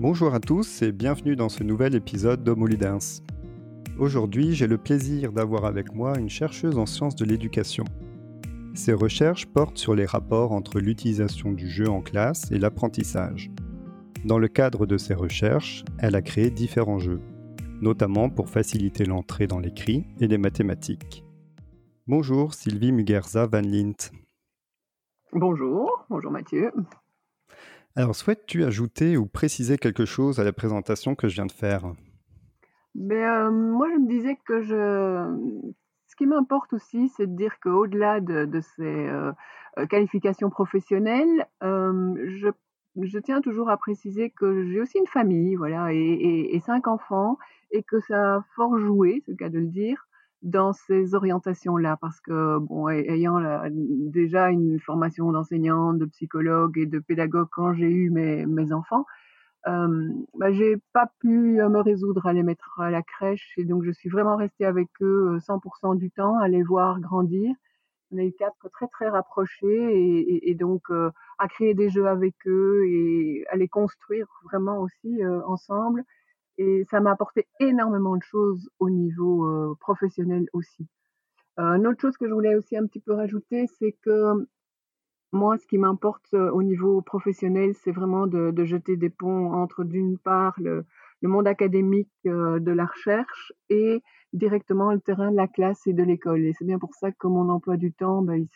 Bonjour à tous et bienvenue dans ce nouvel épisode d'Homoludens. Aujourd'hui, j'ai le plaisir d'avoir avec moi une chercheuse en sciences de l'éducation. Ses recherches portent sur les rapports entre l'utilisation du jeu en classe et l'apprentissage. Dans le cadre de ses recherches, elle a créé différents jeux, notamment pour faciliter l'entrée dans l'écrit et les mathématiques. Bonjour Sylvie Mugerza Van Lint. Bonjour, bonjour Mathieu. Alors, souhaites-tu ajouter ou préciser quelque chose à la présentation que je viens de faire? Ben, euh, Moi, je me disais que je... ce qui m'importe aussi, c'est de dire qu'au-delà de, ces euh, euh, qualifications professionnelles, je, je, tiens toujours à préciser que j'ai aussi une famille, voilà, et, et, cinq enfants, et que ça a fort joué, c'est le cas de le dire, dans ces orientations-là parce que, bon, ayant déjà une formation d'enseignante, de psychologue et de pédagogue quand j'ai eu mes, mes enfants, euh, bah, j'ai pas pu me résoudre à les mettre à la crèche et donc je suis vraiment restée avec eux 100% du temps, à les voir grandir. On a eu quatre très très rapprochés et, et, donc à créer des jeux avec eux et à les construire vraiment aussi ensemble et ça m'a apporté énormément de choses au niveau euh, professionnel aussi. Euh, une autre chose que je voulais aussi un petit peu rajouter, c'est que moi, ce qui m'importe euh, au niveau professionnel, c'est vraiment de, jeter des ponts entre, d'une part, le, monde académique de la recherche et directement le terrain de la classe et de l'école. Et c'est bien pour ça que mon emploi du temps, ben,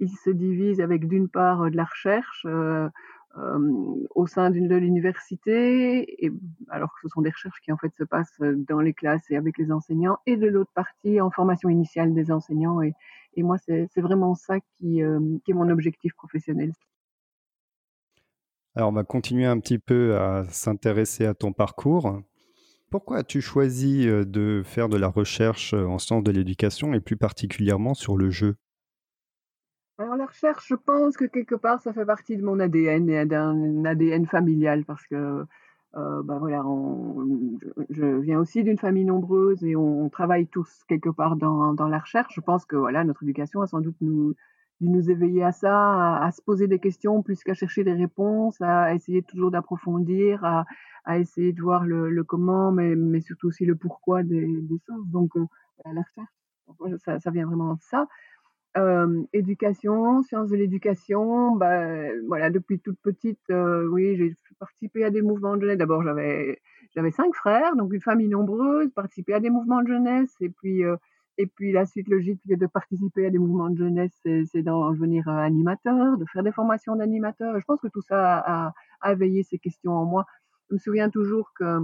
il, se, divise avec, d'une part, de la recherche. Au sein de l'université, alors que ce sont des recherches qui en fait se passent dans les classes et avec les enseignants, et de l'autre partie en formation initiale des enseignants. Et, et moi, c'est vraiment ça qui, euh, qui, est mon objectif professionnel. Alors, on va continuer un petit peu à s'intéresser à ton parcours. Pourquoi as-tu choisi euh, de faire de la recherche en sciences de l'éducation et plus particulièrement sur le jeu? Alors la recherche, je pense que quelque part, ça fait partie de mon ADN et d'un ADN familial parce que euh, bah voilà, je, viens aussi d'une famille nombreuse et on, travaille tous quelque part dans, dans, la recherche. Je pense que voilà, notre éducation a sans doute nous, dû nous éveiller à ça, à, se poser des questions plus qu'à chercher des réponses, à essayer toujours d'approfondir, à, à, essayer de voir le, le comment, mais, mais, surtout aussi le pourquoi des, des choses. Donc la recherche, ça, ça, vient vraiment de ça. Euh, éducation, sciences de l'éducation, bah, voilà, depuis toute petite, euh, oui, j'ai participé à des mouvements de jeunesse. D'abord, j'avais j'avais cinq frères, donc une famille nombreuse, participé à des mouvements de jeunesse, et puis euh, et puis la suite logique de participer à des mouvements de jeunesse, c'est d'en devenir animateur, de faire des formations d'animateur. Je pense que tout ça a, a, éveillé ces questions en moi. Je me souviens toujours que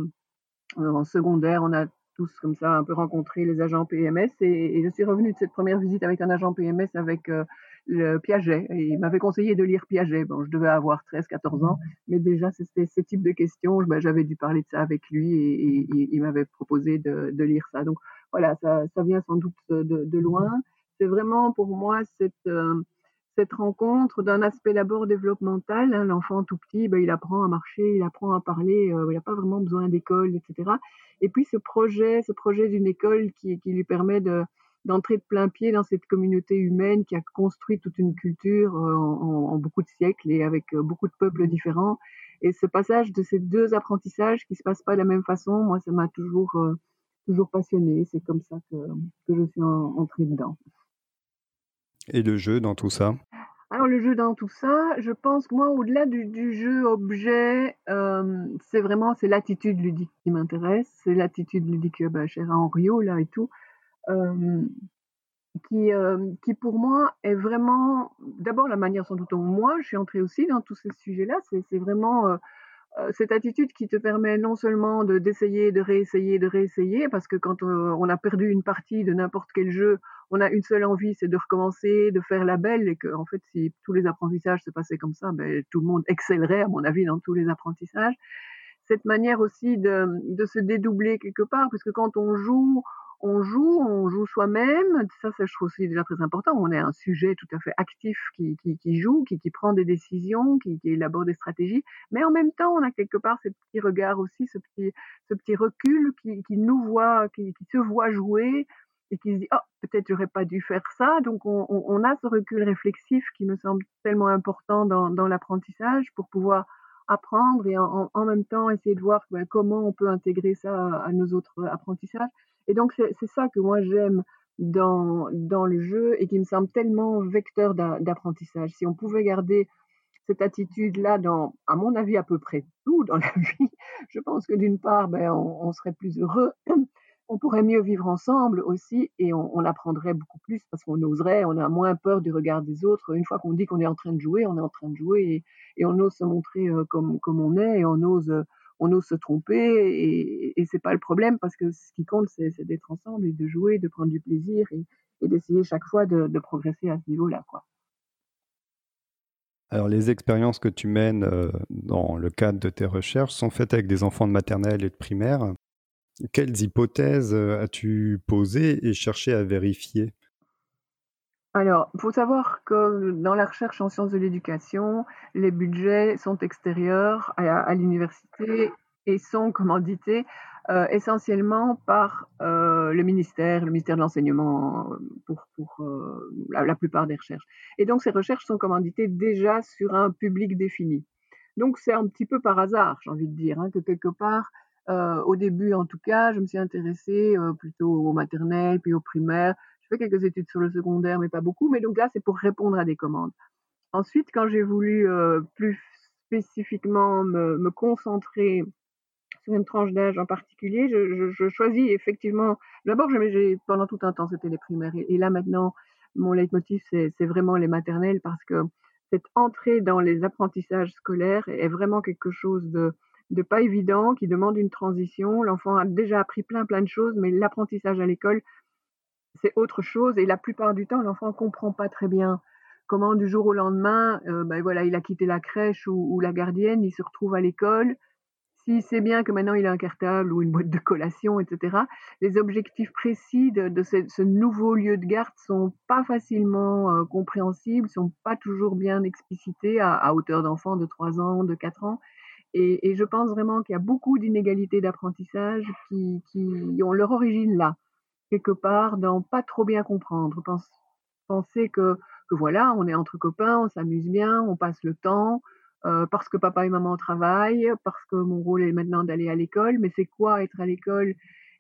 en secondaire, on a tous comme ça un peu rencontré les agents PMS et, je suis revenue de cette première visite avec un agent PMS avec euh, le Piaget et il m'avait conseillé de lire Piaget. Bon, je devais avoir 13, 14 ans, mais déjà c'était ce type de questions, ben, j'avais dû parler de ça avec lui et, il m'avait proposé de, de, lire ça. Donc voilà, ça, ça vient sans doute de, de loin. C'est vraiment pour moi cette euh, cette rencontre d'un aspect d'abord développemental. Hein, L'enfant tout petit, ben, il apprend à marcher, il apprend à parler, euh, il n'a pas vraiment besoin d'école, etc. Et puis ce projet, ce projet d'une école qui, qui, lui permet de d'entrer de plein pied dans cette communauté humaine qui a construit toute une culture euh, en, en, beaucoup de siècles et avec euh, beaucoup de peuples différents. Et ce passage de ces deux apprentissages qui se passent pas de la même façon, moi, ça m'a toujours toujours passionné. C'est comme ça que, que je suis entrée dedans. Et le jeu dans tout ça? Alors le jeu dans tout ça, je pense que moi, au-delà du, jeu objet, euh, c'est vraiment c'est l'attitude ludique qui m'intéresse, c'est l'attitude ludique bah, chère à Henriot là et tout, euh, qui euh, qui pour moi est vraiment d'abord la manière sans doute dont moi je suis entrée aussi dans tous ces sujets-là, c'est vraiment euh, cette attitude qui te permet non seulement de d'essayer, de réessayer, de réessayer, parce que quand euh, on, a perdu une partie de n'importe quel jeu, on a une seule envie, c'est de recommencer, de faire la belle, et que en fait, si tous les apprentissages se passaient comme ça, ben, tout le monde excellerait, à mon avis, dans tous les apprentissages. Cette manière aussi de, de se dédoubler quelque part, puisque quand on joue, on joue, on joue soi-même. Ça, ça, je trouve aussi déjà très important. On est un sujet tout à fait actif qui, qui, qui joue, qui, qui, prend des décisions, qui, élabore des stratégies. Mais en même temps, on a quelque part ce petit regard aussi, ce petit, ce petit recul qui, nous voit, qui se voit jouer et qui se dit, oh, peut-être j'aurais pas dû faire ça. Donc, on, a ce recul réflexif qui me semble tellement important dans, l'apprentissage pour pouvoir apprendre et en même temps essayer de voir, bah, comment on peut intégrer ça à nos autres apprentissages et donc c'est ça que moi j'aime dans dans le jeu et qui me semble tellement vecteur d'apprentissage. Si on pouvait garder cette attitude-là dans, à mon avis, à peu près tout dans la vie, je pense que d'une part, ben, on, serait plus heureux, on pourrait mieux vivre ensemble aussi et on, on apprendrait beaucoup plus parce qu'on oserait, on a moins peur du regard des autres. Une fois qu'on dit qu'on est en train de jouer, on est en train de jouer et, on ose se montrer euh, comme, on est et on ose, se tromper et, et c'est pas le problème parce que ce qui compte, c'est d'être ensemble et de jouer, de prendre du plaisir et, d'essayer chaque fois de, progresser à ce niveau-là. Alors, les expériences que tu mènes euh, dans le cadre de tes recherches sont faites avec des enfants de maternelle et de primaire. Quelles hypothèses as-tu posées et cherché à vérifier? Alors, il faut savoir que dans la recherche en sciences de l'éducation, les budgets sont extérieurs à, l'université et sont commandités essentiellement par le ministère, le ministère de l'enseignement pour, la, plupart des recherches. Et donc ces recherches sont commanditées déjà sur un public défini. Donc c'est un petit peu par hasard, j'ai envie de dire, hein, que quelque part, au début en tout cas, je me suis intéressée euh, plutôt au maternel, puis au primaire. Je fais quelques études sur le secondaire, mais pas beaucoup. Mais donc là, c'est pour répondre à des commandes. Ensuite, quand j'ai voulu euh, plus spécifiquement me, concentrer sur une tranche d'âge en particulier, je, choisis effectivement. D'abord, pendant tout un temps, c'était les primaires. Et, et, là, maintenant, mon leitmotiv, c'est vraiment les maternelles parce que cette entrée dans les apprentissages scolaires est vraiment quelque chose de, de pas évident, qui demande une transition. L'enfant a déjà appris plein, plein de choses, mais l'apprentissage à l'école, c'est autre chose. Et la plupart du temps, l'enfant comprend pas très bien comment du jour au lendemain, euh, ben voilà, il a quitté la crèche ou, la gardienne, il se retrouve à l'école s'il sait bien que maintenant il a un cartable ou une boîte de collation, etc., les objectifs précis de, ce, nouveau lieu de garde sont pas facilement euh, compréhensibles, sont pas toujours bien explicités à, à hauteur d'enfants de 3 ans, de 4 ans. Et, je pense vraiment qu'il y a beaucoup d'inégalités d'apprentissage qui, ont leur origine là, quelque part, dans pas trop bien comprendre. Pense, penser que, que voilà, on est entre copains, on s'amuse bien, on passe le temps, euh, parce que papa et maman travaillent, parce que mon rôle est maintenant d'aller à l'école, mais c'est quoi être à l'école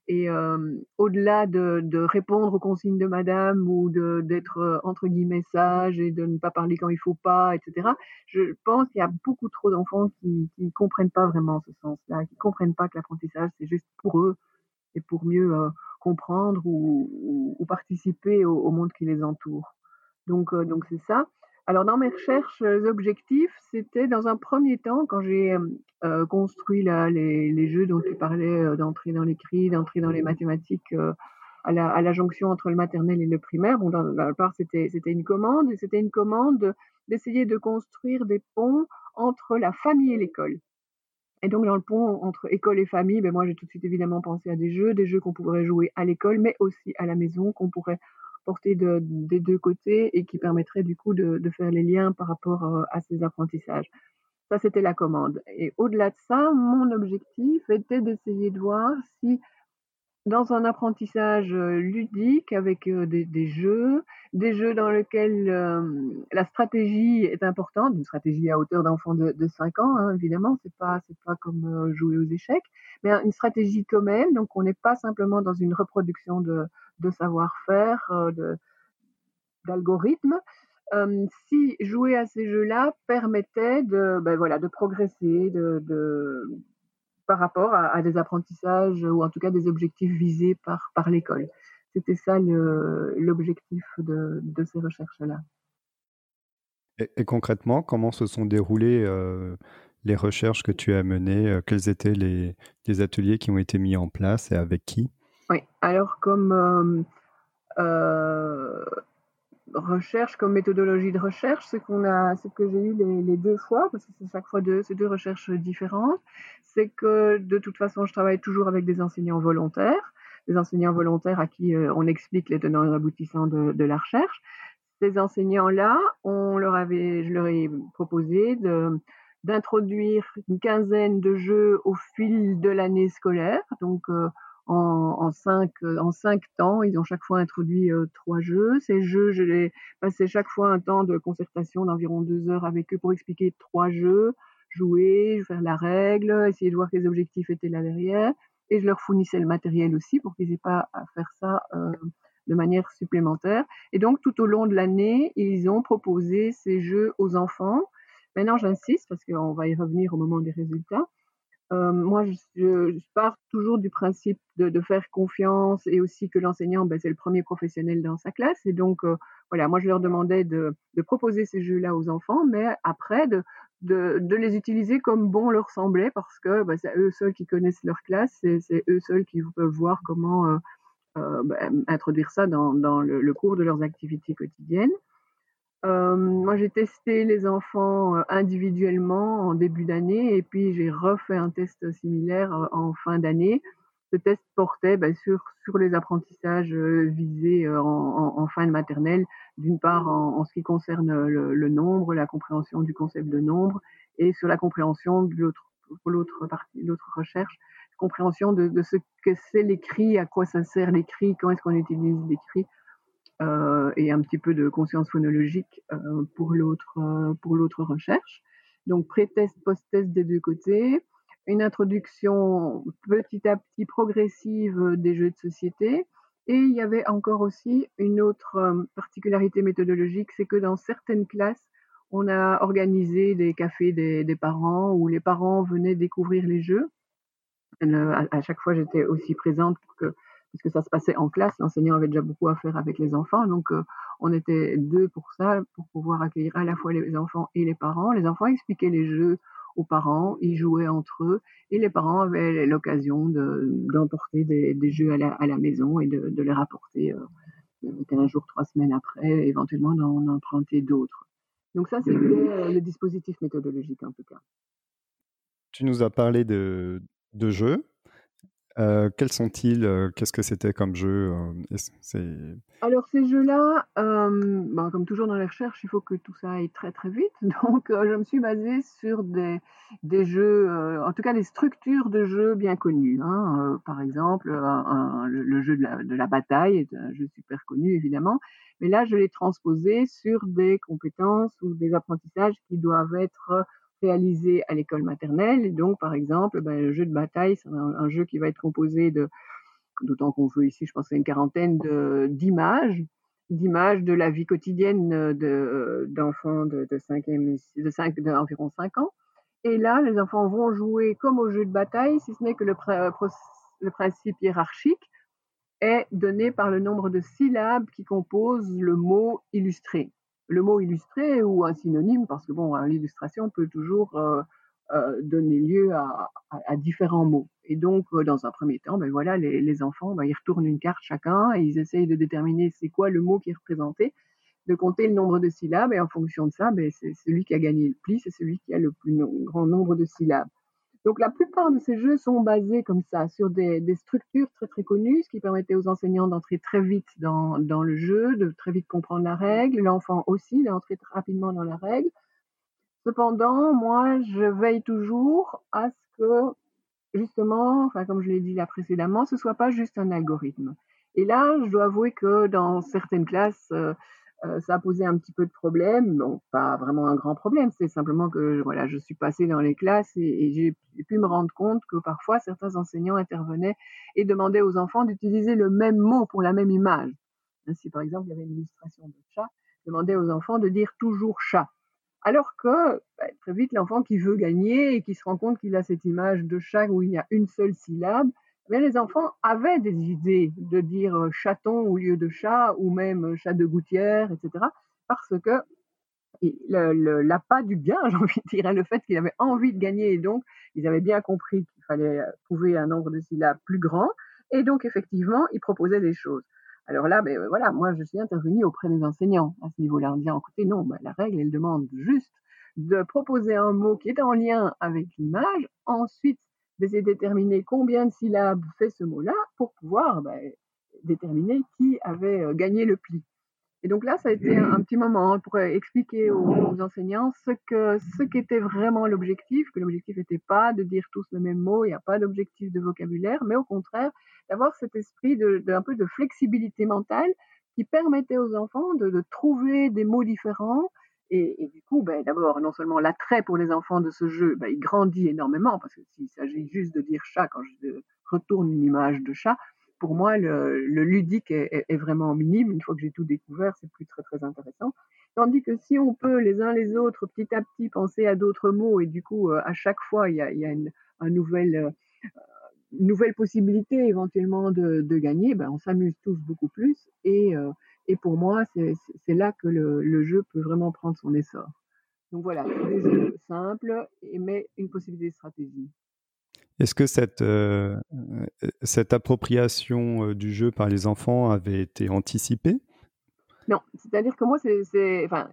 et euh, au-delà de, de, répondre aux consignes de madame ou d'être euh, entre guillemets sage et de ne pas parler quand il faut pas, etc. Je pense qu'il y a beaucoup trop d'enfants qui ne comprennent pas vraiment ce sens-là, qui comprennent pas que l'apprentissage c'est juste pour eux et pour mieux euh, comprendre ou, ou, participer au, au, monde qui les entoure. Donc donc c'est ça. Alors dans mes recherches euh, objectifs, c'était dans un premier temps, quand j'ai euh, construit là, les, jeux dont tu parlais, euh, d'entrer dans l'écrit, d'entrer dans les mathématiques, euh, à, la, à, la, jonction entre le maternel et le primaire, bon, dans, la part c'était une commande, et c'était une commande d'essayer de construire des ponts entre la famille et l'école. Et donc dans le pont entre école et famille, ben moi j'ai tout de suite évidemment pensé à des jeux, des jeux qu'on pourrait jouer à l'école, mais aussi à la maison, qu'on pourrait portée de, des deux côtés et qui permettrait du coup de, faire les liens par rapport euh, à ces apprentissages. Ça, c'était la commande. Et au-delà de ça, mon objectif était d'essayer de voir si dans un apprentissage euh, ludique avec euh, des, jeux, des jeux dans lesquels la stratégie est importante, une stratégie à hauteur d'enfant de, de 5 ans, hein, évidemment, c'est pas pas comme jouer aux échecs, mais une stratégie quand même, donc on n'est pas simplement dans une reproduction de, de savoir-faire, euh, d'algorithmes. si jouer à ces jeux-là permettait de, ben voilà, de progresser, de, par rapport à, des apprentissages ou en tout cas des objectifs visés par, par l'école. C'était ça l'objectif de, ces recherches-là. Et, concrètement, comment se sont déroulées euh, les recherches que tu as menées? Euh, Quels étaient les, les, ateliers qui ont été mis en place et avec qui? Oui, alors comme euh, euh recherche comme méthodologie de recherche, ce qu'on a, ce que j'ai eu les, deux fois, parce que c'est chaque fois deux, deux recherches différentes, c'est que de toute façon, je travaille toujours avec des enseignants volontaires, des enseignants volontaires à qui euh, on explique les tenants et aboutissants de, la recherche. Ces enseignants-là, je leur ai proposé d'introduire une quinzaine de jeux au fil de l'année scolaire, donc en, cinq, en cinq temps. Ils ont chaque fois introduit euh, trois jeux. Ces jeux, je les passais chaque fois un temps de concertation d'environ deux heures avec eux pour expliquer trois jeux. jouer, faire la règle, essayer de voir quels objectifs étaient là derrière. Et je leur fournissais le matériel aussi pour qu'ils n'aient pas à faire ça euh, de manière supplémentaire. Et donc, tout au long de l'année, ils ont proposé ces jeux aux enfants. Maintenant, j'insiste parce qu'on va y revenir au moment des résultats. Euh, moi, je, pars toujours du principe de, faire confiance et aussi que l'enseignant, ben, c'est le premier professionnel dans sa classe. Et donc, euh, voilà, moi, je leur demandais de, proposer ces jeux-là aux enfants, mais après, de, les utiliser comme bon leur semblait, parce que ben, c'est eux seuls qui connaissent leur classe, c'est eux seuls qui peuvent voir comment euh, ben, introduire ça dans le, cours de leurs activités quotidiennes. Euh, moi, j'ai testé les enfants euh, individuellement en début d'année et puis j'ai refait un test similaire euh, en fin d'année. Ce test portait ben, sur, sur les apprentissages visés en, fin de maternelle, d'une part en, ce qui concerne le, nombre, la compréhension du concept de nombre, et sur la compréhension de l'autre, l'autre partie, l'autre recherche, compréhension de, ce que c'est l'écrit, à quoi ça sert l'écrit, quand est-ce qu'on utilise l'écrit et un petit peu de conscience phonologique euh, pour l'autre euh, pour l'autre recherche. Donc pré-test, post-test des deux côtés, une introduction petit à petit progressive des jeux de société. Et il y avait encore aussi une autre particularité méthodologique, c'est que dans certaines classes, on a organisé des cafés des, parents où les parents venaient découvrir les jeux. À, à chaque fois, j'étais aussi présente pour que puisque ça se passait en classe. L'enseignant avait déjà beaucoup à faire avec les enfants, donc euh, on était deux pour ça, pour pouvoir accueillir à la fois les enfants et les parents. Les enfants expliquaient les jeux aux parents, ils jouaient entre eux, et les parents avaient l'occasion d'emporter des, jeux à la, maison et de, les rapporter euh, 15 jours, trois semaines après, éventuellement d'en emprunter d'autres. Donc ça, c'était euh, le dispositif méthodologique en tout cas. Tu nous as parlé de, de jeux. Euh, quels sont-ils euh, Qu'est-ce que c'était comme jeu euh, Alors ces jeux-là, bah, comme toujours dans les recherches, il faut que tout ça aille très très vite. Donc je me suis basée sur des, des jeux, en tout cas des structures de jeux bien connues. Hein. par exemple, le, jeu de la, de la, bataille est un jeu super connu évidemment, mais là je l'ai transposé sur des compétences ou des apprentissages qui doivent être réalisé à l'école maternelle. Et donc, par exemple, ben, le jeu de bataille, c'est un, jeu qui va être composé de, d'autant qu'on veut ici, je pense, une quarantaine d'images, d'images de la vie quotidienne de, d'enfants de, de, 5 de 5, d'environ 5 ans. Et là, les enfants vont jouer comme au jeu de bataille, si ce n'est que le, le principe hiérarchique est donné par le nombre de syllabes qui composent le mot illustré le mot illustré ou un synonyme, parce que bon, l'illustration peut toujours euh, euh, donner lieu à, différents mots. Et donc, euh, dans un premier temps, ben voilà, les, enfants, ben, ils retournent une carte chacun et ils essayent de déterminer c'est quoi le mot qui est représenté, de compter le nombre de syllabes et en fonction de ça, ben, c'est celui qui a gagné le pli, c'est celui qui a le plus grand nombre de syllabes. Donc la plupart de ces jeux sont basés comme ça, sur des, structures très très connues, ce qui permettait aux enseignants d'entrer très vite dans, le jeu, de très vite comprendre la règle, l'enfant aussi d'entrer rapidement dans la règle. Cependant, moi, je veille toujours à ce que, justement, enfin, comme je l'ai dit là précédemment, ce soit pas juste un algorithme. Et là, je dois avouer que dans certaines classes, euh, euh, ça a posé un petit peu de problème, bon, pas vraiment un grand problème, c'est simplement que voilà, je suis passée dans les classes et, j'ai pu me rendre compte que parfois certains enseignants intervenaient et demandaient aux enfants d'utiliser le même mot pour la même image. Si par exemple il y avait une illustration de chat, demandait aux enfants de dire toujours chat. Alors que bah, très vite l'enfant qui veut gagner et qui se rend compte qu'il a cette image de chat où il y a une seule syllabe, mais les enfants avaient des idées de dire euh, chaton au lieu de chat ou même euh, chat de gouttière, etc. Parce que l'appât du gain, j'ai envie de dire, hein, le fait qu'ils avaient envie de gagner et donc ils avaient bien compris qu'il fallait euh, trouver un nombre de syllabes plus grand et donc effectivement ils proposaient des choses. Alors là, ben voilà, moi je suis intervenue auprès des enseignants à ce niveau-là en disant écoutez non, ben, la règle elle demande juste de proposer un mot qui est en lien avec l'image, ensuite d'essayer de déterminer combien de syllabes fait ce mot-là pour pouvoir ben, déterminer qui avait euh, gagné le pli. Et donc là, ça a été un, petit moment pour expliquer aux, enseignants ce que ce qu'était vraiment l'objectif, que l'objectif n'était pas de dire tous le même mot, il n'y a pas d'objectif de vocabulaire, mais au contraire d'avoir cet esprit de, un peu de flexibilité mentale qui permettait aux enfants de trouver des mots différents Et, du coup, ben, d'abord, non seulement l'attrait pour les enfants de ce jeu, ben, il grandit énormément, parce que s'il s'agit juste de dire chat quand je retourne une image de chat, pour moi, le, ludique est, vraiment minime. Une fois que j'ai tout découvert, c'est plus très très intéressant. Tandis que si on peut les uns les autres petit à petit penser à d'autres mots et du coup euh, à chaque fois il y a, une, euh, nouvelle possibilité éventuellement de, gagner, ben, on s'amuse tous beaucoup plus et, euh, et pour moi c'est là que le, jeu peut vraiment prendre son essor. Donc voilà, des jeux simples mais une possibilité de stratégie. Est-ce que cette, cette appropriation du jeu par les enfants avait été anticipée? Non, c'est-à-dire que moi, c'est, enfin,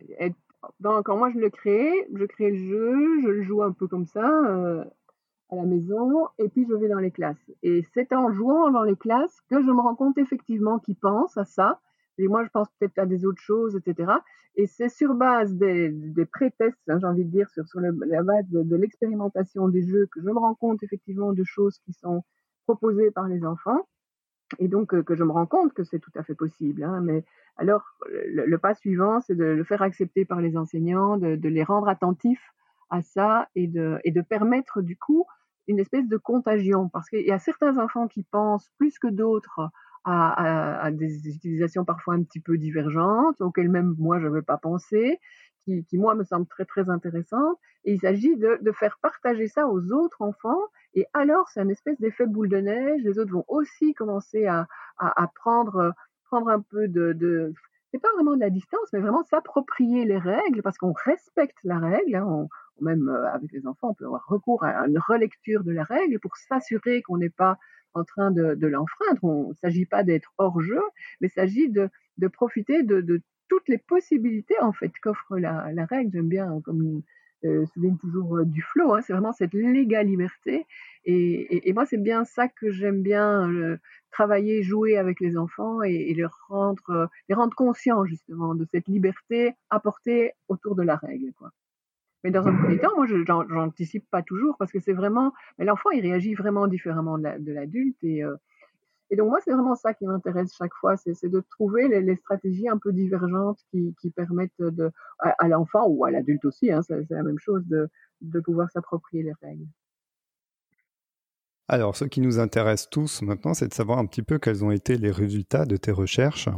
quand moi je le crée, je crée le jeu, je le joue un peu comme ça euh, à la maison, et puis je vais dans les classes. Et c'est en jouant dans les classes que je me rends compte effectivement qu'ils pensent à ça. Et moi, je pense peut-être à des autres choses, etc. Et c'est sur base des, des pré-tests, hein, j'ai envie de dire, sur, sur la base de, de l'expérimentation des jeux, que je me rends compte effectivement de choses qui sont proposées par les enfants. Et donc, euh, que je me rends compte que c'est tout à fait possible. Hein, mais alors, le, pas suivant, c'est de le faire accepter par les enseignants, de, les rendre attentifs à ça et de, et de permettre du coup une espèce de contagion. Parce qu'il y a certains enfants qui pensent plus que d'autres à, à, des utilisations parfois un petit peu divergentes, auxquelles même moi je veux pas penser, qui, qui, moi me semblent très très intéressantes. Et il s'agit de, de faire partager ça aux autres enfants et alors, c'est un espèce d'effet boule de neige. Les autres vont aussi commencer à, à, prendre, prendre un peu de, de c'est pas vraiment de la distance, mais vraiment s'approprier les règles parce qu'on respecte la règle. Hein. même euh, avec les enfants, on peut avoir recours à une relecture de la règle pour s'assurer qu'on n'est pas en train de, l'enfreindre. Il ne s'agit pas d'être hors jeu, mais il s'agit de, profiter de, toutes les possibilités en fait qu'offre la, règle. J'aime bien comme euh, souligne toujours euh, du flow, hein, c'est vraiment cette légale liberté. Et, moi, c'est bien ça que j'aime bien euh, travailler, jouer avec les enfants et, les, rendre, les rendre conscients justement de cette liberté apportée autour de la règle. Mais dans un premier temps, moi, je n'anticipe pas toujours parce que c'est vraiment. Mais l'enfant, il réagit vraiment différemment de l'adulte. et, et donc moi, c'est vraiment ça qui m'intéresse chaque fois, c'est de trouver les, stratégies un peu divergentes qui, permettent de, à, l'enfant ou à l'adulte aussi, hein, c'est la même chose, de, de pouvoir s'approprier les règles. Alors, ce qui nous intéresse tous maintenant, c'est de savoir un petit peu quels ont été les résultats de tes recherches.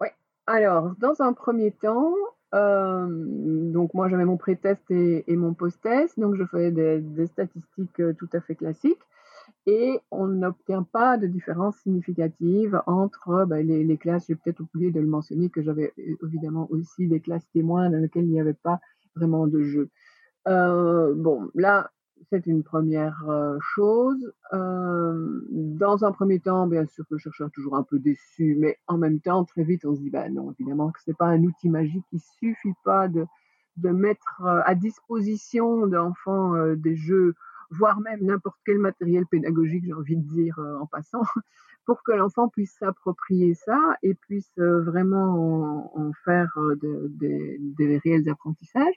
Oui. Alors, dans un premier temps, euh, donc moi j'avais mon pré-test et, mon post-test, donc je faisais des, statistiques euh, tout à fait classiques et on n'obtient pas de différence significative entre bah, les, classes. J'ai peut-être oublié de le mentionner que j'avais évidemment aussi des classes témoins dans lesquelles il n'y avait pas vraiment de jeu. Euh, bon, là, c'est une première euh, chose. Euh, dans un premier temps, bien sûr que le chercheur est toujours un peu déçu, mais en même temps, très vite, on se dit, bah non, évidemment que ce n'est pas un outil magique. Il suffit pas de, de mettre à disposition d'enfants des jeux voire même n'importe quel matériel pédagogique, j'ai envie de dire euh, en passant, pour que l'enfant puisse s'approprier ça et puisse euh, vraiment en, faire euh, des réels apprentissages.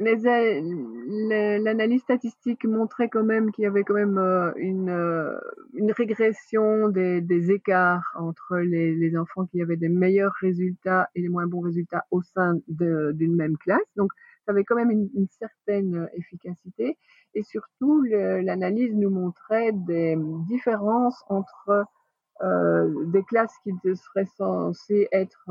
L'analyse statistique montrait quand même qu'il y avait quand même une, une régression des, des, écarts entre les, les, enfants qui avaient des meilleurs résultats et les moins bons résultats au sein d'une même classe. Donc, ça avait quand même une, certaine euh, efficacité. Et surtout, l'analyse nous montrait des différences entre euh, des classes qui seraient censées être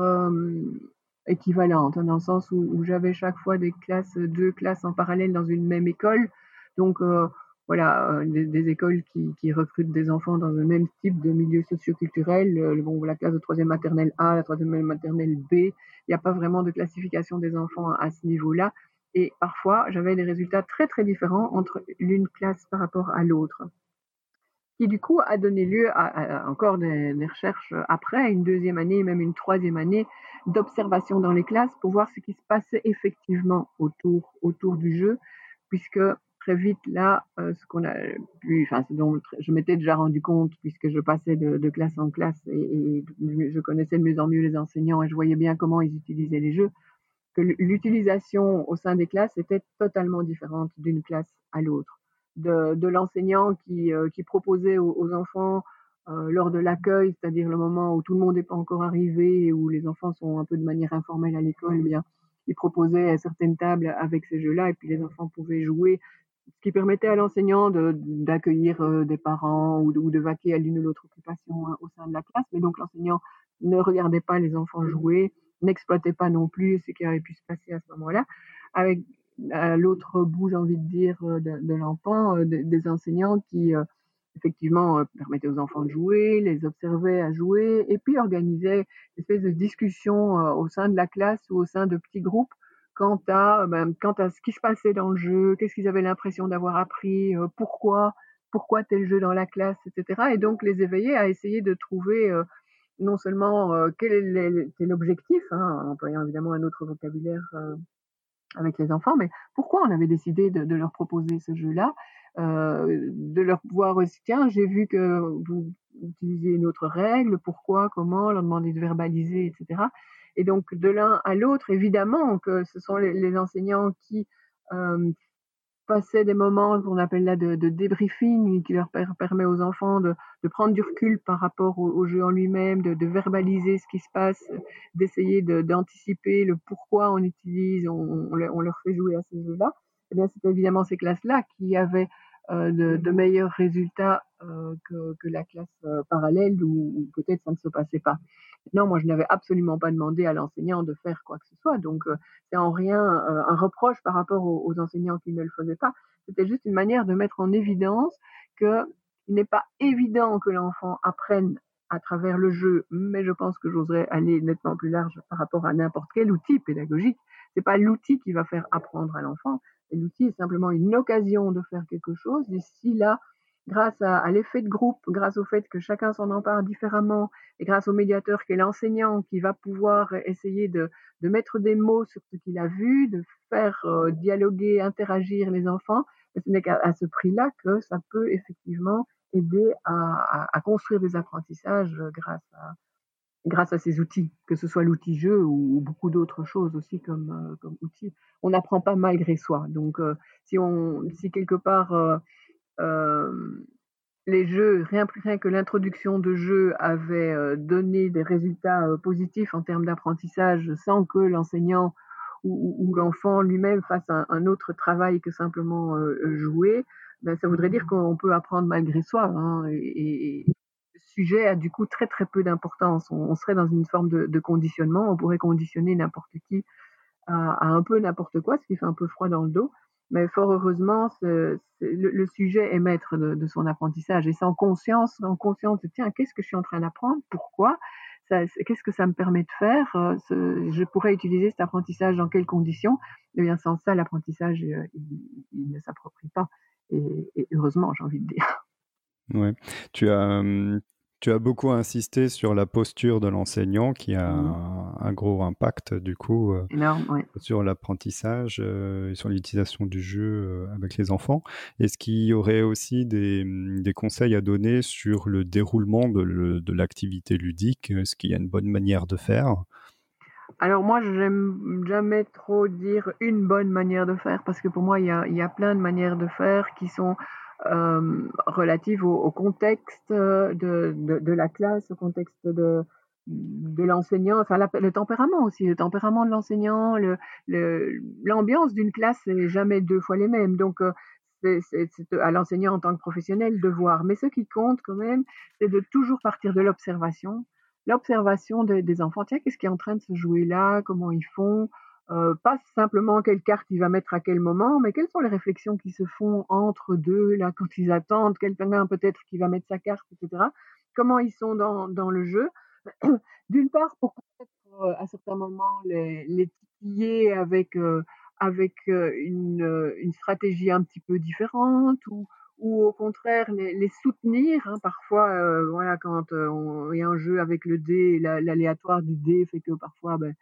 euh, équivalentes, hein, dans le sens où, j'avais chaque fois des classes, deux classes en parallèle dans une même école. Donc, voilà, des, écoles qui, qui, recrutent des enfants dans un même type de milieu socioculturel. bon, la classe de troisième maternelle A, la troisième maternelle B, il n'y a pas vraiment de classification des enfants à ce niveau-là. Et parfois, j'avais des résultats très très différents entre l'une classe par rapport à l'autre, qui du coup a donné lieu à, encore des, recherches après, une deuxième année, même une troisième année d'observation dans les classes pour voir ce qui se passait effectivement autour, autour du jeu, puisque très vite là, euh, ce qu'on a pu, enfin, ce je m'étais déjà rendu compte puisque je passais de, classe en classe et, je connaissais de mieux en mieux les enseignants et je voyais bien comment ils utilisaient les jeux que l'utilisation au sein des classes était totalement différente d'une classe à l'autre. De, de l'enseignant qui, euh, qui, proposait aux, enfants lors de l'accueil, c'est-à-dire le moment où tout le monde n'est pas encore arrivé où les enfants sont un peu de manière informelle à l'école, eh bien, ils proposaient certaines tables avec ces jeux-là et puis les enfants pouvaient jouer, ce qui permettait à l'enseignant d'accueillir des parents ou de, ou de vaquer à l'une ou l'autre occupation au sein de la classe. Mais donc l'enseignant ne regardait pas les enfants jouer, n'exploitait pas non plus ce qui avait pu se passer à ce moment-là. Avec à l'autre bout, j'ai envie de dire, de, de l'enfant, des enseignants qui effectivement permettaient aux enfants de jouer, les observaient à jouer, et puis organisaient une espèce de discussion au sein de la classe ou au sein de petits groupes quant à, ben, quant à ce qui se passait dans le jeu, qu'est-ce qu'ils avaient l'impression d'avoir appris, pourquoi, pourquoi tel jeu dans la classe, etc. Et donc les éveiller à essayer de trouver non seulement quel est l'objectif, hein, en employant évidemment un autre vocabulaire avec les enfants, mais pourquoi on avait décidé de, de leur proposer ce jeu-là, euh, de leur voir aussi, tiens, j'ai vu que vous utilisiez une autre règle, pourquoi, comment, leur demander de verbaliser, etc. Et donc de l'un à l'autre, évidemment que ce sont les, les enseignants qui euh, passaient des moments qu'on appelle là de, de débriefing, qui leur per permet aux enfants de, de, prendre du recul par rapport au, jeu en lui-même, de, de, verbaliser ce qui se passe, d'essayer d'anticiper le pourquoi on utilise, on, on, leur fait jouer à ces jeux-là. Eh bien, c'est évidemment ces classes-là qui avaient de, de, meilleurs résultats euh, que, que, la classe euh, parallèle où peut-être ça ne se passait pas. Non, moi, je n'avais absolument pas demandé à l'enseignant de faire quoi que ce soit. Donc, euh, c'est en rien euh, un reproche par rapport aux, aux, enseignants qui ne le faisaient pas. C'était juste une manière de mettre en évidence qu'il n'est pas évident que l'enfant apprenne à travers le jeu, mais je pense que j'oserais aller nettement plus large par rapport à n'importe quel outil pédagogique. C'est pas l'outil qui va faire apprendre à l'enfant. L'outil est simplement une occasion de faire quelque chose. Ici, là, grâce à, l'effet de groupe, grâce au fait que chacun s'en empare différemment, et grâce au médiateur qui est l'enseignant qui va pouvoir essayer de, mettre des mots sur ce qu'il a vu, de faire euh, dialoguer, interagir les enfants, ce n'est qu'à ce prix-là que ça peut effectivement aider à, construire des apprentissages grâce à, grâce à ces outils, que ce soit l'outil jeu ou, ou beaucoup d'autres choses aussi comme, euh, comme outils. On n'apprend pas malgré soi. Donc, euh, si, on, si quelque part euh, les jeux, rien plus rien que l'introduction de jeux avait donné des résultats positifs en termes d'apprentissage sans que l'enseignant ou, ou l'enfant lui-même fasse un, un, autre travail que simplement jouer, ben, ça voudrait dire qu'on peut apprendre malgré soi. Hein, et, sujet a du coup très très peu d'importance. On, serait dans une forme de, conditionnement, on pourrait conditionner n'importe qui à, un peu n'importe quoi, ce qui fait un peu froid dans le dos. Mais fort heureusement, le, le, sujet est maître de, son apprentissage et c'est en conscience, en conscience de tiens, qu'est-ce que je suis en train d'apprendre, pourquoi, qu'est-ce que ça me permet de faire, euh, je pourrais utiliser cet apprentissage dans quelles conditions? Et eh bien sans ça, l'apprentissage, euh, il, ne s'approprie pas. Et, et heureusement, j'ai envie de dire. Ouais, tu as tu as beaucoup insisté sur la posture de l'enseignant qui a mmh. un, un, gros impact du coup euh, Énorme, ouais. sur l'apprentissage euh, et sur l'utilisation du jeu euh, avec les enfants. Est-ce qu'il y aurait aussi des, des, conseils à donner sur le déroulement de, de l'activité ludique? Est-ce qu'il y a une bonne manière de faire? Alors moi, j'aime jamais trop dire une bonne manière de faire parce que pour moi, il y a, il y a plein de manières de faire qui sont euh, relative au, au contexte de, de, de, la classe, au contexte de, de l'enseignant, enfin la, le tempérament aussi, le tempérament de l'enseignant, l'ambiance le, d'une classe n'est jamais deux fois les mêmes. Donc euh, c'est à l'enseignant en tant que professionnel de voir. Mais ce qui compte quand même, c'est de toujours partir de l'observation, l'observation de, des enfants. Tiens, qu'est-ce qui est en train de se jouer là? Comment ils font? Euh, pas simplement quelle carte il va mettre à quel moment, mais quelles sont les réflexions qui se font entre deux, là, quand ils attendent, quelqu'un peut-être qui va mettre sa carte, etc. Comment ils sont dans, dans le jeu. D'une part, pour peut-être euh, à certains moments les, les titiller avec, euh, avec euh, une, une stratégie un petit peu différente ou, ou au contraire les, les soutenir. Hein. Parfois, euh, voilà, quand il y a un jeu avec le dé, l'aléatoire du dé fait que parfois, ben,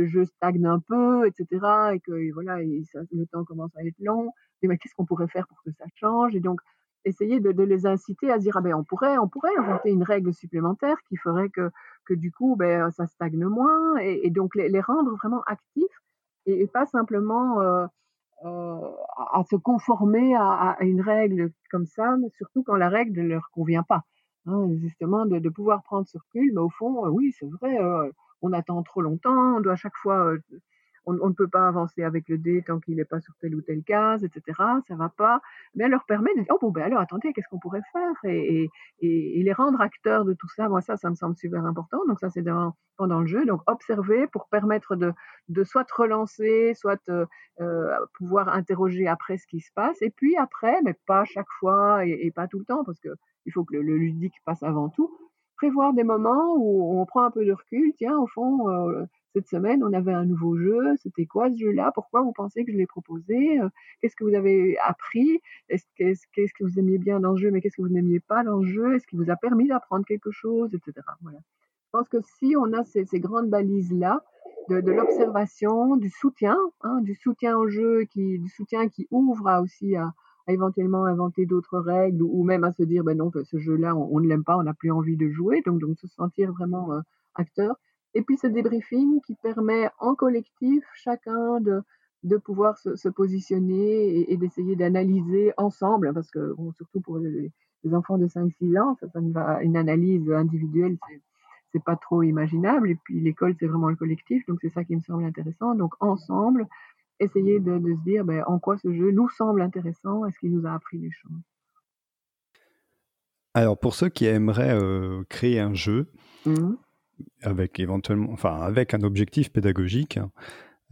le jeu stagne un peu, etc. Et que voilà, le temps commence à être long. Et ben, qu'est-ce qu'on pourrait faire pour que ça change? Et donc, essayer de, les inciter à se dire ah ben on pourrait on pourrait inventer une règle supplémentaire qui ferait que que du coup ben ça stagne moins et, donc les, rendre vraiment actifs et, pas simplement euh, euh, à, se conformer à, une règle comme ça mais surtout quand la règle ne leur convient pas hein, justement de pouvoir prendre ce recul. Mais au fond, oui, c'est vrai, heu, on attend trop longtemps, on doit à chaque fois, on ne peut pas avancer avec le dé tant qu'il est pas sur telle ou telle case et cetera, ça va pas. Mais elle leur permet de dire: «Oh bon, ben alors attendez, qu'est-ce qu'on pourrait faire?» et et les rendre acteurs de tout ça, moi ça, ça me semble super important. Donc ça, c'est dans pendant le jeu, donc observer pour permettre de de soit relancer, soit, pouvoir interroger après ce qui se passe et puis après, mais pas chaque fois et pas tout le temps parce qu'il faut que le ludique passe avant tout, prévoir des moments où on prend un peu de recul. Tiens, au fond, heu, cette semaine, on avait un nouveau jeu. C'était quoi ce jeu-là? Pourquoi vous pensez que je l'ai proposé? Heu, qu'est-ce que vous avez appris? Est-ce qu'est-ce que vous aimiez bien dans ce jeu, mais qu'est-ce que vous n'aimiez pas dans le jeu? Est-ce qu'il vous a permis d'apprendre quelque chose? Et cetera. Voilà. Je pense que si on a ces, grandes balises-là, de, de l'observation, du soutien, hein, du soutien au jeu, qui, du soutien qui ouvre aussi à, éventuellement inventer d'autres règles ou, même à se dire ben non, ce jeu-là, on, ne l'aime pas, on n'a plus envie de jouer, donc, donc se sentir vraiment euh, acteur. Et puis ce débriefing qui permet en collectif chacun de, pouvoir se, positionner et, d'essayer d'analyser ensemble, parce que surtout pour les, enfants de 5-6 ans, une analyse individuelle, c'est c'est pas trop imaginable. Et puis l'école, c'est vraiment le collectif, donc c'est ça qui me semble intéressant. Donc ensemble, essayer de, de se dire ben, en quoi ce jeu nous semble intéressant, est-ce qu'il nous a appris des choses? Alors pour ceux qui aimeraient euh, créer un jeu, mmh. avec éventuellement, enfin avec un objectif pédagogique, hein,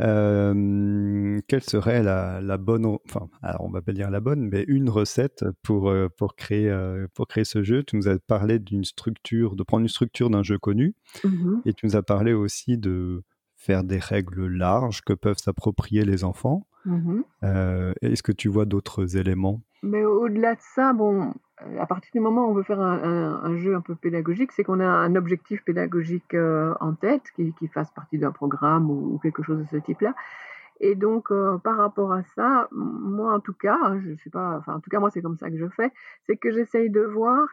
euh, quelle serait la, la, bonne, enfin, alors on va pas dire la bonne, mais une recette pour euh, pour créer pour créer ce jeu? Tu nous as parlé d'une structure, de prendre une structure d'un jeu connu, mmh et tu nous as parlé aussi de faire des règles larges que peuvent s'approprier les enfants. Mmh Est-ce que tu vois d'autres éléments? Mais au-delà de ça, bon, à partir du moment où on veut faire un, un, un jeu un peu pédagogique, c'est qu'on a un objectif pédagogique euh, en tête qui, qui, fasse partie d'un programme ou, ou, quelque chose de ce type-là. Et donc, euh, par rapport à ça, moi en tout cas, je sais pas, enfin en tout cas moi c'est comme ça que je fais, c'est que j'essaye de voir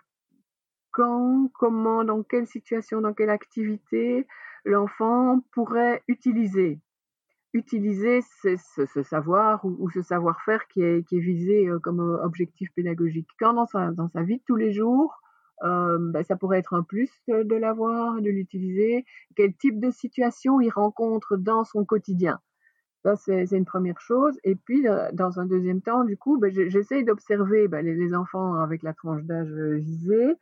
quand, comment, dans quelle situation, dans quelle activité l'enfant pourrait utiliser utiliser ce, savoir ou, ce savoir-faire qui est, qui est visé euh, comme euh, objectif pédagogique. Quand dans sa, dans sa vie de tous les jours, euh, ben, ça pourrait être un plus de, l'avoir, de l'utiliser. Quel type de situation il rencontre dans son quotidien? Ça, c'est une première chose. Et puis, dans un deuxième temps, du coup, ben, j'essaye d'observer ben, les, enfants avec la tranche d'âge visée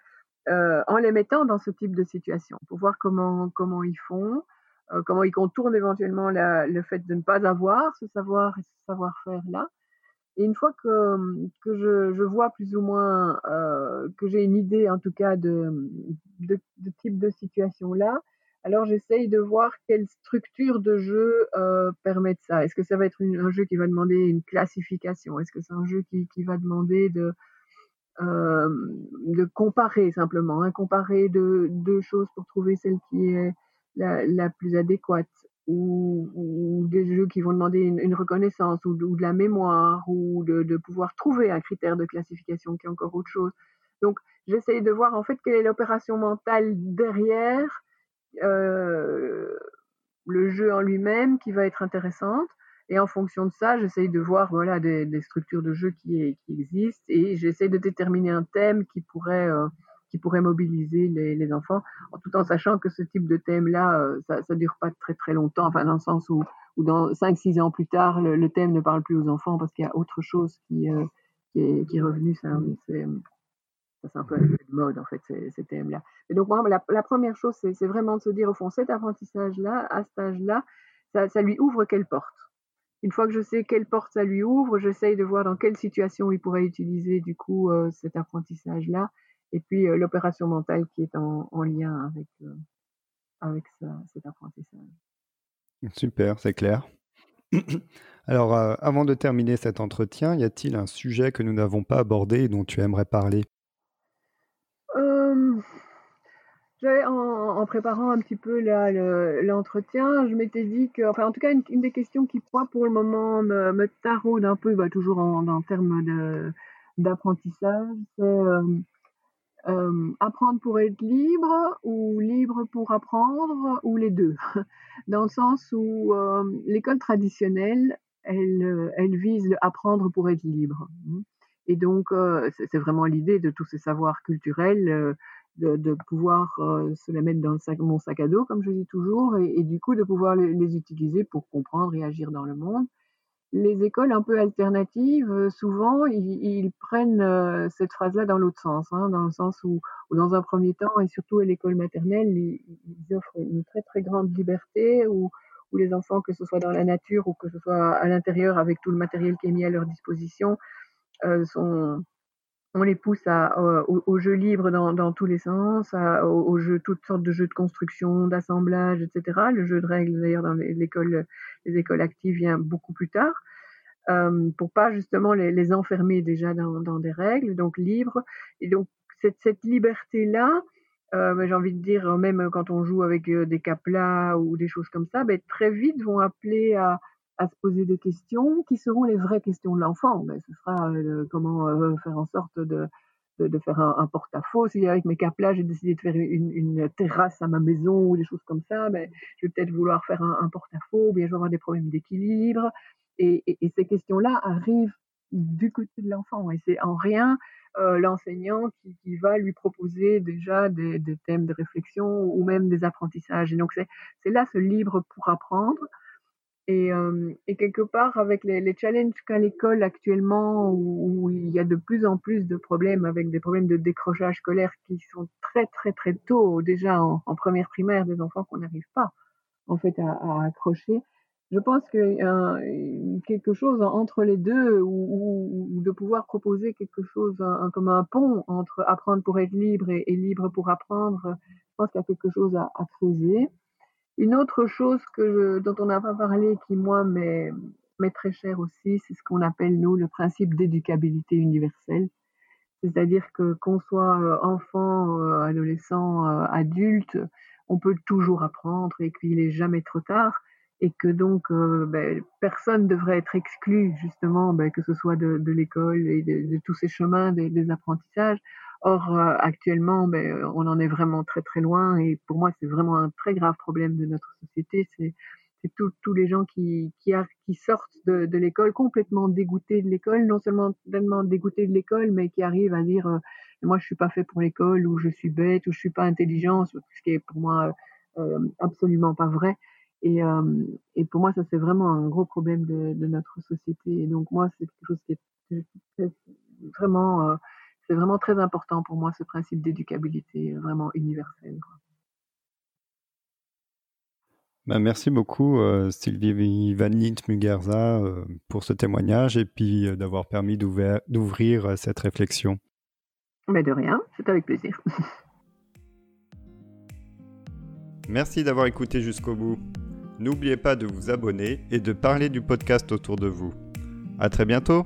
euh, en les mettant dans ce type de situation pour voir comment, comment ils font. Euh, comment ils contournent éventuellement la, le fait de ne pas avoir ce savoir et ce savoir-faire-là. Et une fois que, que je, je, vois plus ou moins, euh, que j'ai une idée en tout cas de, de, de type de situation-là, alors j'essaye de voir quelle structure de jeu euh, permet ça. Est-ce que ça va être un jeu qui va demander une classification? Est-ce que c'est un jeu qui, qui va demander de, de comparer simplement, hein, comparer deux, choses pour trouver celle qui est la, plus adéquate ou, des jeux qui vont demander une, reconnaissance ou, de la mémoire ou de, pouvoir trouver un critère de classification qui est encore autre chose. Donc j'essaye de voir en fait quelle est l'opération mentale derrière le jeu en lui-même qui va être intéressante. Et en fonction de ça, j'essaye de voir voilà, des, structures de jeu qui, existent et j'essaye de déterminer un thème qui pourrait euh, qui pourrait mobiliser les, enfants, tout en sachant que ce type de thème-là, euh, ça ne dure pas très très longtemps, enfin dans le sens où, où dans 5-6 ans plus tard, le, thème ne parle plus aux enfants parce qu'il y a autre chose qui, euh, qui, est, qui est revenu. C'est un peu un effet de mode en fait, ces, ces thèmes-là. Et donc moi, la, la première chose, c'est vraiment de se dire au fond, cet apprentissage-là, à cet âge-là, ça, ça lui ouvre quelle porte? Une fois que je sais quelle porte ça lui ouvre, j'essaye de voir dans quelle situation il pourrait utiliser du coup euh, cet apprentissage-là et puis euh, l'opération mentale qui est en, en lien avec, euh, avec cet apprentissage. Super, c'est clair. Alors, avant de terminer cet entretien, y a-t-il un sujet que nous n'avons pas abordé et dont tu aimerais parler euh, en, préparant un petit peu l'entretien, je m'étais dit que, enfin, en tout cas, une, des questions qui, moi, pour le moment, me, me taraude un peu, bah, toujours en, termes d'apprentissage, c'est euh, euh, apprendre pour être libre ou libre pour apprendre ou les deux. Dans le sens où euh, l'école traditionnelle elle, elle vise le apprendre pour être libre. Et donc c'est vraiment l'idée de tous ces savoirs culturels de, pouvoir se les mettre dans le sac, mon sac à dos, comme je dis toujours, et, du coup de pouvoir les, utiliser pour comprendre et agir dans le monde. Les écoles un peu alternatives, souvent, ils, prennent cette phrase-là dans l'autre sens, hein, dans le sens où, dans un premier temps, et surtout à l'école maternelle, ils, offrent une très très grande liberté, où, où les enfants, que ce soit dans la nature ou que ce soit à l'intérieur avec tout le matériel qui est mis à leur disposition, sont on les pousse à, au, jeu libre dans, dans, tous les sens, à, au, jeu, toutes sortes de jeux de construction, d'assemblage, etc. Le jeu de règles, d'ailleurs, dans l'école, les écoles actives vient beaucoup plus tard, euh, pour pas justement les, les enfermer déjà dans, dans, des règles, donc libres. Et donc cette, cette liberté-là, euh, ben, j'ai envie de dire, même quand on joue avec euh, des caplas ou des choses comme ça, ben, très vite vont appeler à, à se poser des questions qui seront les vraies questions de l'enfant. Mais ce sera euh, comment euh, faire en sorte de, de, faire un, porte-à-faux. Si avec mes caplas, j'ai décidé de faire une, terrasse à ma maison ou des choses comme ça, ben, je vais peut-être vouloir faire un, porte-à-faux, ou bien je vais avoir des problèmes d'équilibre. Et, ces questions-là arrivent du côté de l'enfant. Et c'est en rien euh, l'enseignant qui, va lui proposer déjà des, des, thèmes de réflexion ou même des apprentissages. Et donc c'est là ce libre pour apprendre et, euh, et, quelque part, avec les, les challenges qu'a l'école actuellement, où, où, il y a de plus en plus de problèmes, avec des problèmes de décrochage scolaire qui sont très très très tôt, déjà en, première primaire, des enfants qu'on n'arrive pas en fait à, à, accrocher. Je pense que euh, quelque chose entre les deux, ou, de pouvoir proposer quelque chose comme un pont entre apprendre pour être libre et, et libre pour apprendre, je pense qu'il y a quelque chose à, à creuser. Une autre chose dont on n'a pas parlé, qui moi m'est très cher aussi, c'est ce qu'on appelle nous le principe d'éducabilité universelle. C'est-à-dire que qu'on soit euh, enfant, euh, adolescent, euh, adulte, on peut toujours apprendre et qu'il n'est jamais trop tard et que donc ben, personne devrait être exclu justement, ben, que ce soit de, l'école et de, tous ces chemins des apprentissages. Or, euh, actuellement, ben, on en est vraiment très très loin et pour moi, c'est vraiment un très grave problème de notre société. C'est tous les gens qui, qui, sortent de, de l'école complètement dégoûtés de l'école, non seulement tellement dégoûtés de l'école, mais qui arrivent à dire euh, moi je suis pas fait pour l'école ou je suis bête ou je suis pas intelligent, ce qui est pour moi euh, absolument pas vrai. Et, euh, et pour moi, ça c'est vraiment un gros problème de, de notre société. Et donc moi, c'est quelque chose qui est vraiment euh, c'est vraiment très important pour moi ce principe d'éducabilité vraiment universel. Quoi. Ben, merci beaucoup euh, Sylvie Van Lint Mugerza euh, pour ce témoignage et puis euh, d'avoir permis d'ouvrir euh, cette réflexion. Mais de rien, c'est avec plaisir. merci d'avoir écouté jusqu'au bout. N'oubliez pas de vous abonner et de parler du podcast autour de vous. À très bientôt.